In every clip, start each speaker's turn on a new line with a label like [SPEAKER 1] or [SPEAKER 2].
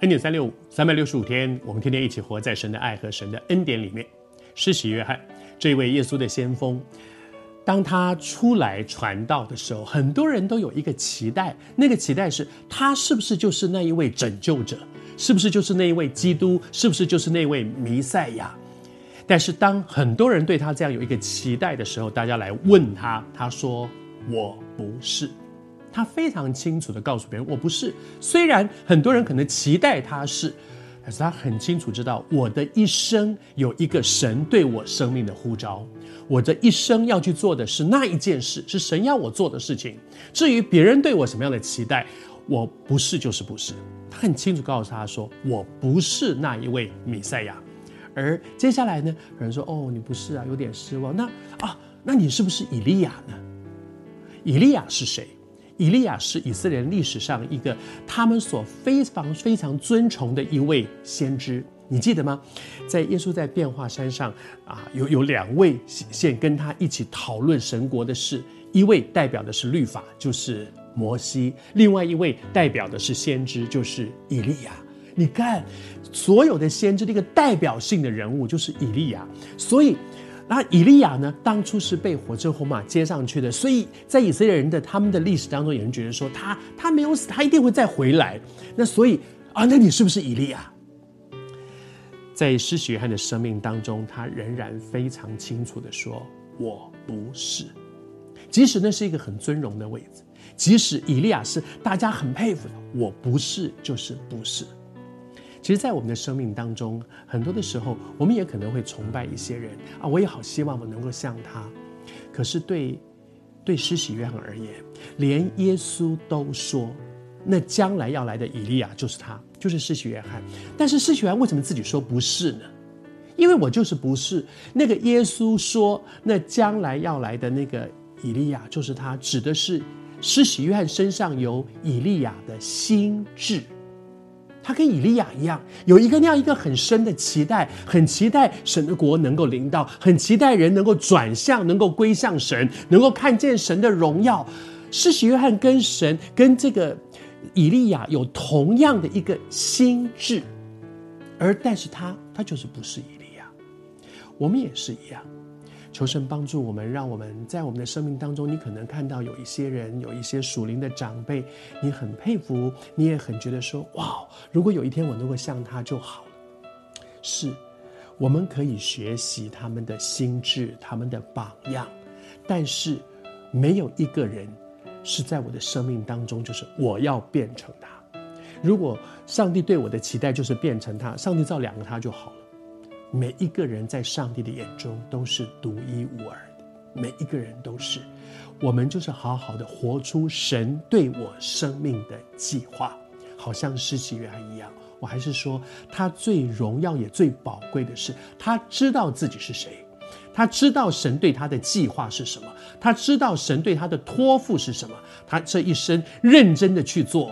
[SPEAKER 1] 恩典三六五，三百六十五天，我们天天一起活在神的爱和神的恩典里面。施洗约翰这一位耶稣的先锋，当他出来传道的时候，很多人都有一个期待，那个期待是他是不是就是那一位拯救者，是不是就是那一位基督，是不是就是那位弥赛亚？但是当很多人对他这样有一个期待的时候，大家来问他，他说：“我不是。”他非常清楚的告诉别人：“我不是。”虽然很多人可能期待他是，但是他很清楚知道，我的一生有一个神对我生命的呼召，我的一生要去做的是那一件事，是神要我做的事情。至于别人对我什么样的期待，我不是就是不是。他很清楚告诉他说：“我不是那一位弥赛亚。”而接下来呢，有人说：“哦，你不是啊，有点失望。那啊，那你是不是以利亚呢？以利亚是谁？”以利亚是以色列历史上一个他们所非常非常尊崇的一位先知，你记得吗？在耶稣在变化山上啊，有有两位先跟他一起讨论神国的事，一位代表的是律法，就是摩西；另外一位代表的是先知，就是以利亚。你看，所有的先知的一个代表性的人物就是以利亚，所以。那以利亚呢？当初是被火车红马接上去的，所以在以色列人的他们的历史当中，有人觉得说他他没有死，他一定会再回来。那所以啊，那你是不是以利亚？在施洗约翰的生命当中，他仍然非常清楚的说：“我不是。”即使那是一个很尊荣的位置，即使以利亚是大家很佩服的，我不是就是不是。其实，在我们的生命当中，很多的时候，我们也可能会崇拜一些人啊，我也好希望我能够像他。可是对，对施洗约翰而言，连耶稣都说，那将来要来的以利亚就是他，就是施洗约翰。但是施洗约翰为什么自己说不是呢？因为我就是不是那个耶稣说，那将来要来的那个以利亚就是他，指的是施洗约翰身上有以利亚的心智。他跟以利亚一样，有一个那样一个很深的期待，很期待神的国能够临到，很期待人能够转向，能够归向神，能够看见神的荣耀。施洗约翰跟神跟这个以利亚有同样的一个心智，而但是他他就是不是以利亚，我们也是一样。求神帮助我们，让我们在我们的生命当中，你可能看到有一些人，有一些属灵的长辈，你很佩服，你也很觉得说，哇，如果有一天我能够像他就好了。是，我们可以学习他们的心智，他们的榜样，但是没有一个人是在我的生命当中，就是我要变成他。如果上帝对我的期待就是变成他，上帝造两个他就好了。每一个人在上帝的眼中都是独一无二的，每一个人都是。我们就是好好的活出神对我生命的计划，好像施洗约翰一样。我还是说，他最荣耀也最宝贵的是，他知道自己是谁，他知道神对他的计划是什么，他知道神对他的托付是什么，他这一生认真的去做，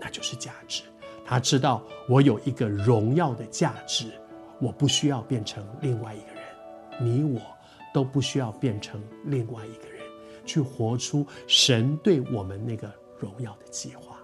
[SPEAKER 1] 那就是价值。他知道我有一个荣耀的价值。我不需要变成另外一个人，你我都不需要变成另外一个人，去活出神对我们那个荣耀的计划。